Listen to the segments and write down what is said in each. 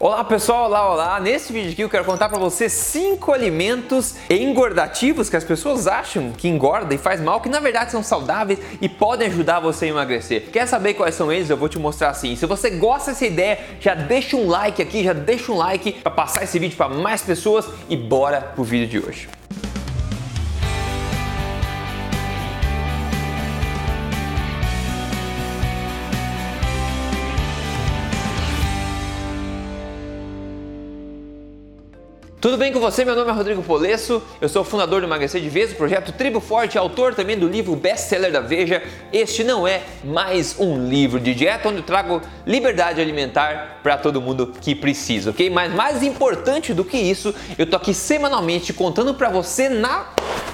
Olá pessoal, olá, olá! Nesse vídeo aqui eu quero contar para você cinco alimentos engordativos que as pessoas acham que engorda e faz mal, que na verdade são saudáveis e podem ajudar você a emagrecer. Quer saber quais são eles? Eu vou te mostrar assim. Se você gosta dessa ideia, já deixa um like aqui, já deixa um like para passar esse vídeo para mais pessoas e bora pro vídeo de hoje. Tudo bem com você? Meu nome é Rodrigo Polesso, eu sou fundador do Emagrecer de Vez, o projeto Tribo Forte, autor também do livro best-seller da Veja. Este não é mais um livro de dieta onde eu trago liberdade alimentar para todo mundo que precisa, ok? Mas mais importante do que isso, eu tô aqui semanalmente contando para você na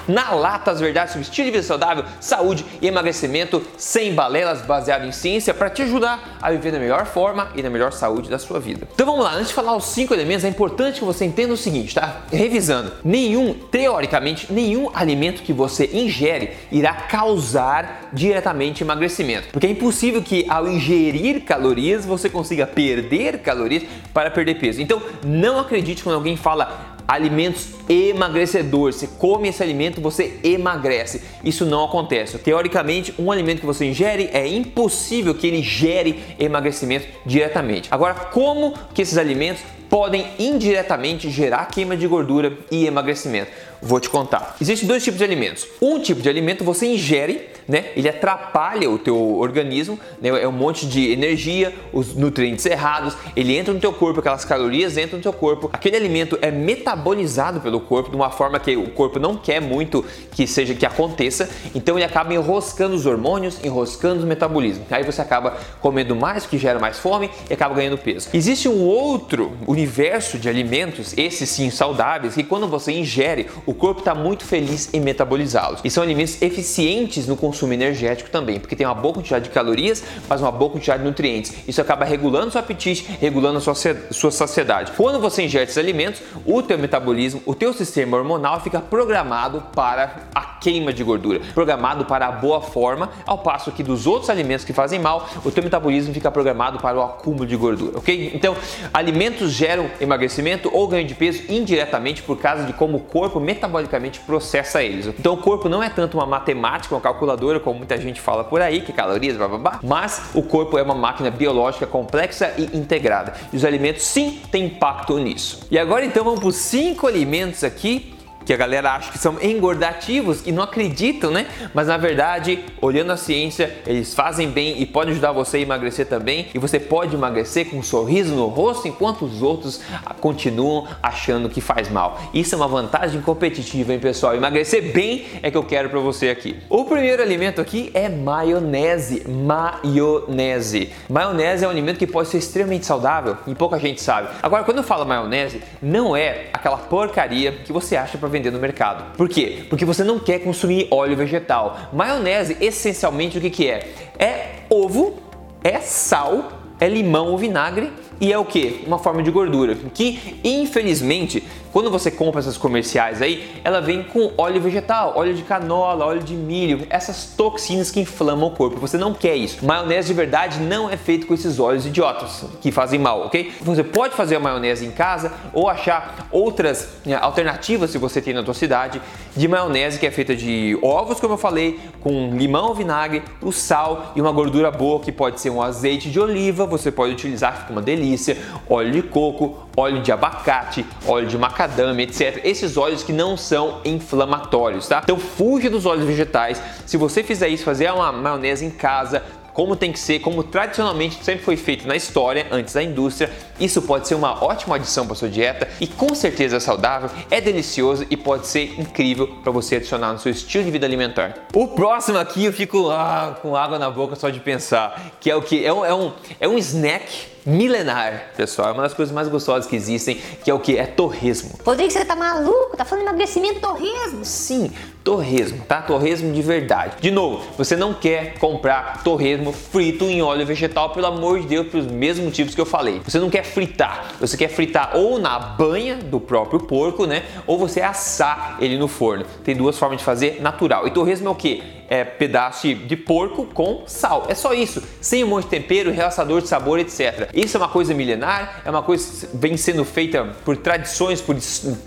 na lata as verdades sobre estilo de vida saudável, saúde e emagrecimento sem balelas, baseado em ciência, para te ajudar a viver da melhor forma e na melhor saúde da sua vida. Então vamos lá, antes de falar os cinco elementos, é importante que você entenda o seguinte, tá? Revisando, nenhum, teoricamente, nenhum alimento que você ingere irá causar diretamente emagrecimento, porque é impossível que ao ingerir calorias você consiga perder calorias para perder peso. Então não acredite quando alguém fala alimentos emagrecedores. Você come esse alimento, você emagrece. Isso não acontece. Teoricamente, um alimento que você ingere é impossível que ele gere emagrecimento diretamente. Agora, como que esses alimentos podem indiretamente gerar queima de gordura e emagrecimento? Vou te contar. Existem dois tipos de alimentos. Um tipo de alimento você ingere, né? Ele atrapalha o teu organismo, né? É um monte de energia, os nutrientes errados, ele entra no teu corpo, aquelas calorias entram no teu corpo. Aquele alimento é metabolizado pelo corpo de uma forma que o corpo não quer muito que seja que aconteça, então ele acaba enroscando os hormônios, enroscando o metabolismo. Aí você acaba comendo mais, que gera mais fome e acaba ganhando peso. Existe um outro universo de alimentos, esses sim saudáveis, que quando você ingere, o corpo está muito feliz em metabolizá-los. E são alimentos eficientes no consumo energético também, porque tem uma boa quantidade de calorias, mas uma boa quantidade de nutrientes. Isso acaba regulando seu apetite, regulando a sua, sua saciedade. Quando você ingere esses alimentos, o teu metabolismo, o teu sistema hormonal fica programado para a queima de gordura, programado para a boa forma, ao passo que dos outros alimentos que fazem mal, o teu metabolismo fica programado para o acúmulo de gordura, ok? Então, alimentos geram emagrecimento ou ganho de peso indiretamente por causa de como o corpo metabolicamente processa eles. Então, o corpo não é tanto uma matemática, uma calculadora, como muita gente fala por aí, que calorias, blá blá blá, mas o corpo é uma máquina biológica complexa e integrada. E os alimentos sim têm impacto nisso. E agora então vamos para os cinco alimentos aqui que a galera acha que são engordativos e não acreditam, né? Mas na verdade, olhando a ciência, eles fazem bem e podem ajudar você a emagrecer também. E você pode emagrecer com um sorriso no rosto enquanto os outros continuam achando que faz mal. Isso é uma vantagem competitiva, hein, pessoal? Emagrecer bem é que eu quero para você aqui. O primeiro alimento aqui é maionese. Maionese. Maionese é um alimento que pode ser extremamente saudável e pouca gente sabe. Agora, quando eu falo maionese, não é aquela porcaria que você acha para vender no mercado. Por quê? Porque você não quer consumir óleo vegetal. Maionese, essencialmente, o que, que é? É ovo, é sal, é limão ou vinagre e é o que? Uma forma de gordura que, infelizmente, quando você compra essas comerciais aí, ela vem com óleo vegetal, óleo de canola, óleo de milho, essas toxinas que inflamam o corpo. Você não quer isso. Maionese de verdade não é feito com esses óleos idiotas que fazem mal, ok? Você pode fazer a maionese em casa ou achar outras né, alternativas se você tem na sua cidade de maionese que é feita de ovos, como eu falei, com limão, vinagre, o sal e uma gordura boa que pode ser um azeite de oliva, você pode utilizar, fica uma delícia, óleo de coco, óleo de abacate, óleo de macadâmia, etc. Esses óleos que não são inflamatórios, tá? Então fuja dos óleos vegetais. Se você fizer isso, fazer uma maionese em casa, como tem que ser, como tradicionalmente sempre foi feito na história, antes da indústria. Isso pode ser uma ótima adição para sua dieta e com certeza é saudável, é delicioso e pode ser incrível para você adicionar no seu estilo de vida alimentar. O próximo aqui eu fico ah, com água na boca só de pensar, que é o que? É um, é um, é um snack milenar, pessoal. É uma das coisas mais gostosas que existem, que é o que? É torresmo. Rodrigo, você tá maluco? Tá falando de emagrecimento torresmo? Sim, torresmo, tá? Torresmo de verdade. De novo, você não quer comprar torresmo frito em óleo vegetal, pelo amor de Deus, pelos mesmos motivos que eu falei. Você não quer fritar, você quer fritar ou na banha do próprio porco, né? Ou você assar ele no forno. Tem duas formas de fazer natural. E torresmo é o que? É, pedaço de porco com sal. É só isso, sem um monte de tempero, realçador de sabor, etc. Isso é uma coisa milenar, é uma coisa que vem sendo feita por tradições, por,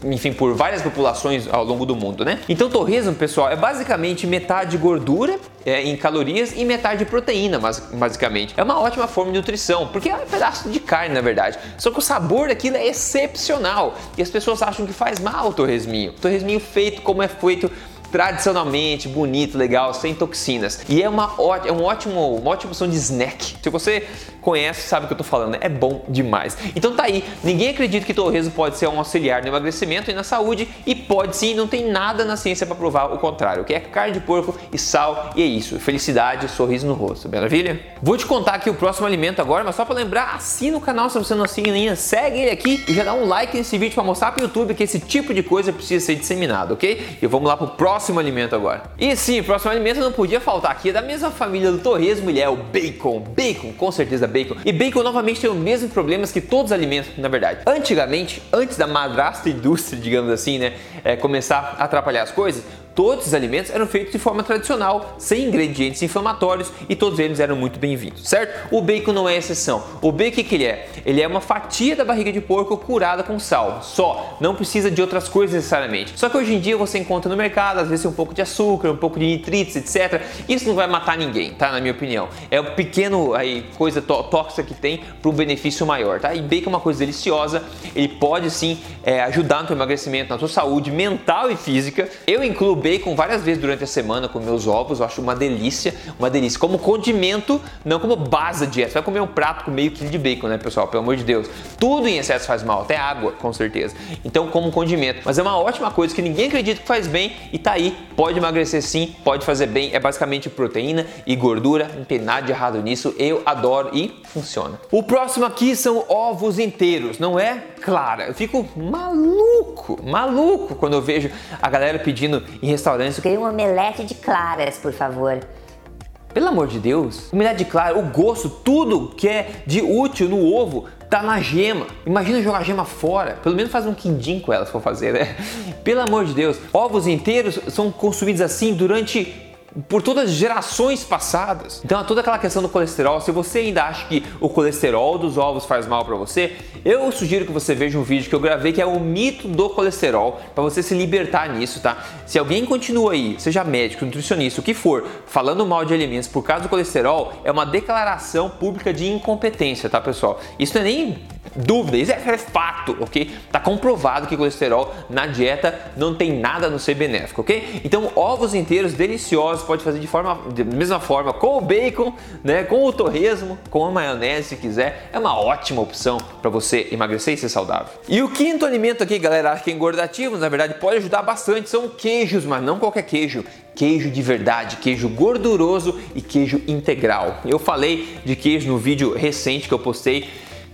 enfim, por várias populações ao longo do mundo, né? Então, torresmo, pessoal, é basicamente metade gordura é, em calorias e metade proteína, basicamente. É uma ótima forma de nutrição, porque é um pedaço de carne, na verdade. Só que o sabor daquilo é excepcional e as pessoas acham que faz mal o torresminho. O torresminho feito como é feito tradicionalmente, bonito, legal, sem toxinas. E é uma, é um ótimo, uma ótima opção de snack. Se você conhece, sabe o que eu tô falando, né? é bom demais. Então tá aí, ninguém acredita que torresmo pode ser um auxiliar no emagrecimento e na saúde e pode sim, não tem nada na ciência para provar o contrário, que é carne de porco e sal e é isso, felicidade, sorriso no rosto, maravilha? Vou te contar aqui o próximo alimento agora, mas só para lembrar, assina o canal se você não assina ainda, segue ele aqui e já dá um like nesse vídeo para mostrar pro YouTube que esse tipo de coisa precisa ser disseminado, ok? E vamos lá pro próximo alimento agora. E sim, o próximo alimento não podia faltar aqui, é da mesma família do torresmo, ele é o bacon, bacon, com certeza bacon bacon. E bacon novamente tem os mesmos problemas que todos os alimentos, na verdade. Antigamente, antes da madrasta indústria, digamos assim, né, é, começar a atrapalhar as coisas, Todos os alimentos eram feitos de forma tradicional, sem ingredientes inflamatórios e todos eles eram muito bem-vindos, certo? O bacon não é exceção. O bacon o que ele é? Ele é uma fatia da barriga de porco curada com sal, só. Não precisa de outras coisas necessariamente. Só que hoje em dia você encontra no mercado, às vezes um pouco de açúcar, um pouco de nitritos, etc. Isso não vai matar ninguém, tá? Na minha opinião. É o pequeno aí coisa tóxica que tem para um benefício maior, tá? E bacon é uma coisa deliciosa. Ele pode sim é, ajudar no teu emagrecimento, na tua saúde mental e física. Eu incluo bacon várias vezes durante a semana com meus ovos, eu acho uma delícia, uma delícia. Como condimento, não como base de dieta. Você vai comer um prato com meio quilo de bacon, né, pessoal? Pelo amor de Deus. Tudo em excesso faz mal, até água, com certeza. Então, como condimento. Mas é uma ótima coisa que ninguém acredita que faz bem e tá aí. Pode emagrecer sim, pode fazer bem. É basicamente proteína e gordura, não tem nada de errado nisso. Eu adoro e funciona. O próximo aqui são ovos inteiros, não é? Clara. Eu fico maluco, maluco quando eu vejo a galera pedindo em restaurantes. Queria um omelete de claras, por favor. Pelo amor de Deus, omelete de clara, o gosto, tudo que é de útil no ovo tá na gema. Imagina jogar a gema fora. Pelo menos faz um quindim com ela se for fazer, né? Pelo amor de Deus, ovos inteiros são consumidos assim durante por todas as gerações passadas. Então, toda aquela questão do colesterol, se você ainda acha que o colesterol dos ovos faz mal para você, eu sugiro que você veja um vídeo que eu gravei que é o mito do colesterol, para você se libertar nisso, tá? Se alguém continua aí, seja médico, nutricionista, o que for, falando mal de alimentos por causa do colesterol, é uma declaração pública de incompetência, tá, pessoal? Isso não é nem dúvida, isso é, fato, ok? Tá comprovado que colesterol na dieta não tem nada no ser benéfico, ok? Então, ovos inteiros deliciosos pode fazer de forma da mesma forma com o bacon, né, com o torresmo, com a maionese se quiser. É uma ótima opção para você emagrecer e ser saudável. E o quinto alimento aqui, galera, acho que é engordativo, na verdade pode ajudar bastante, são queijos, mas não qualquer queijo queijo de verdade, queijo gorduroso e queijo integral. Eu falei de queijo no vídeo recente que eu postei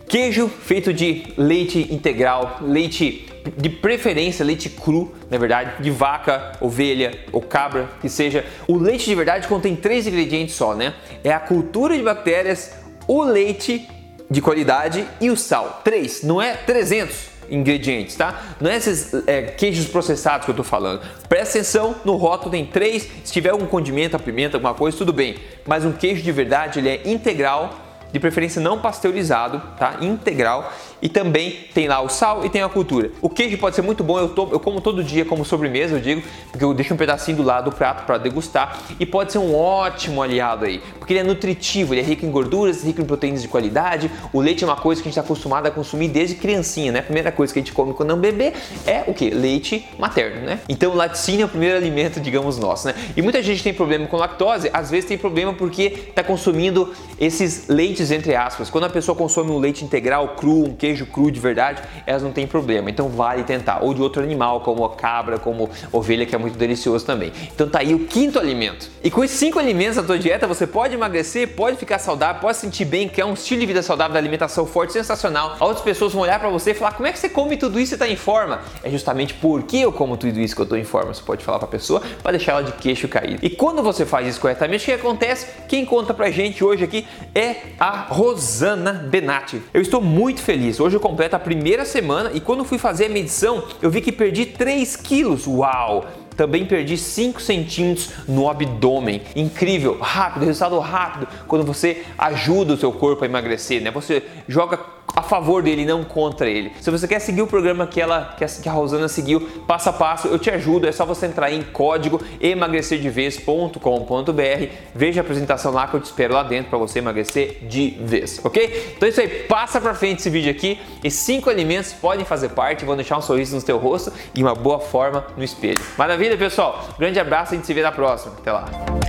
Queijo feito de leite integral, leite de preferência leite cru, na verdade, de vaca, ovelha ou cabra, que seja. O leite de verdade contém três ingredientes só, né? É a cultura de bactérias, o leite de qualidade e o sal. Três, não é 300 ingredientes, tá? Não é esses é, queijos processados que eu tô falando. Presta atenção, no rótulo tem três. Se tiver algum condimento, pimenta, alguma coisa, tudo bem. Mas um queijo de verdade, ele é integral, de preferência não pasteurizado, tá? Integral e também tem lá o sal e tem a cultura. O queijo pode ser muito bom, eu, tô, eu como todo dia como sobremesa, eu digo, porque eu deixo um pedacinho do lado do prato para degustar e pode ser um ótimo aliado aí, porque ele é nutritivo, ele é rico em gorduras, rico em proteínas de qualidade. O leite é uma coisa que a gente está acostumado a consumir desde criancinha, né? A primeira coisa que a gente come quando é um bebê é o que? Leite materno, né? Então o laticínio é o primeiro alimento, digamos, nosso, né? E muita gente tem problema com lactose, às vezes tem problema porque está consumindo esses leites entre aspas. Quando a pessoa consome um leite integral cru, um queijo queijo cru de verdade, elas não tem problema. Então vale tentar. Ou de outro animal, como a cabra, como ovelha, que é muito delicioso também. Então tá aí o quinto alimento. E com esses cinco alimentos na tua dieta, você pode emagrecer, pode ficar saudável, pode sentir bem, que é um estilo de vida saudável da alimentação forte, sensacional. Outras pessoas vão olhar para você e falar: como é que você come tudo isso e tá em forma? É justamente porque eu como tudo isso que eu tô em forma. Você pode falar pra pessoa para deixar ela de queixo caído. E quando você faz isso corretamente, o que acontece? Quem conta pra gente hoje aqui é a Rosana Benatti. Eu estou muito feliz. Hoje eu completo a primeira semana e quando fui fazer a medição, eu vi que perdi 3 quilos. Uau! Também perdi 5 centímetros no abdômen. Incrível, rápido, resultado rápido quando você ajuda o seu corpo a emagrecer, né? Você joga a favor dele, não contra ele. Se você quer seguir o programa que ela que a Rosana seguiu passo a passo, eu te ajudo. É só você entrar em código emagrecerdevez.com.br. Veja a apresentação lá que eu te espero lá dentro para você emagrecer de vez, ok? Então é isso aí, passa para frente esse vídeo aqui. E cinco alimentos podem fazer parte, vão deixar um sorriso no teu rosto e uma boa forma no espelho. Maravilha, pessoal. Grande abraço, a gente se vê na próxima. Até lá.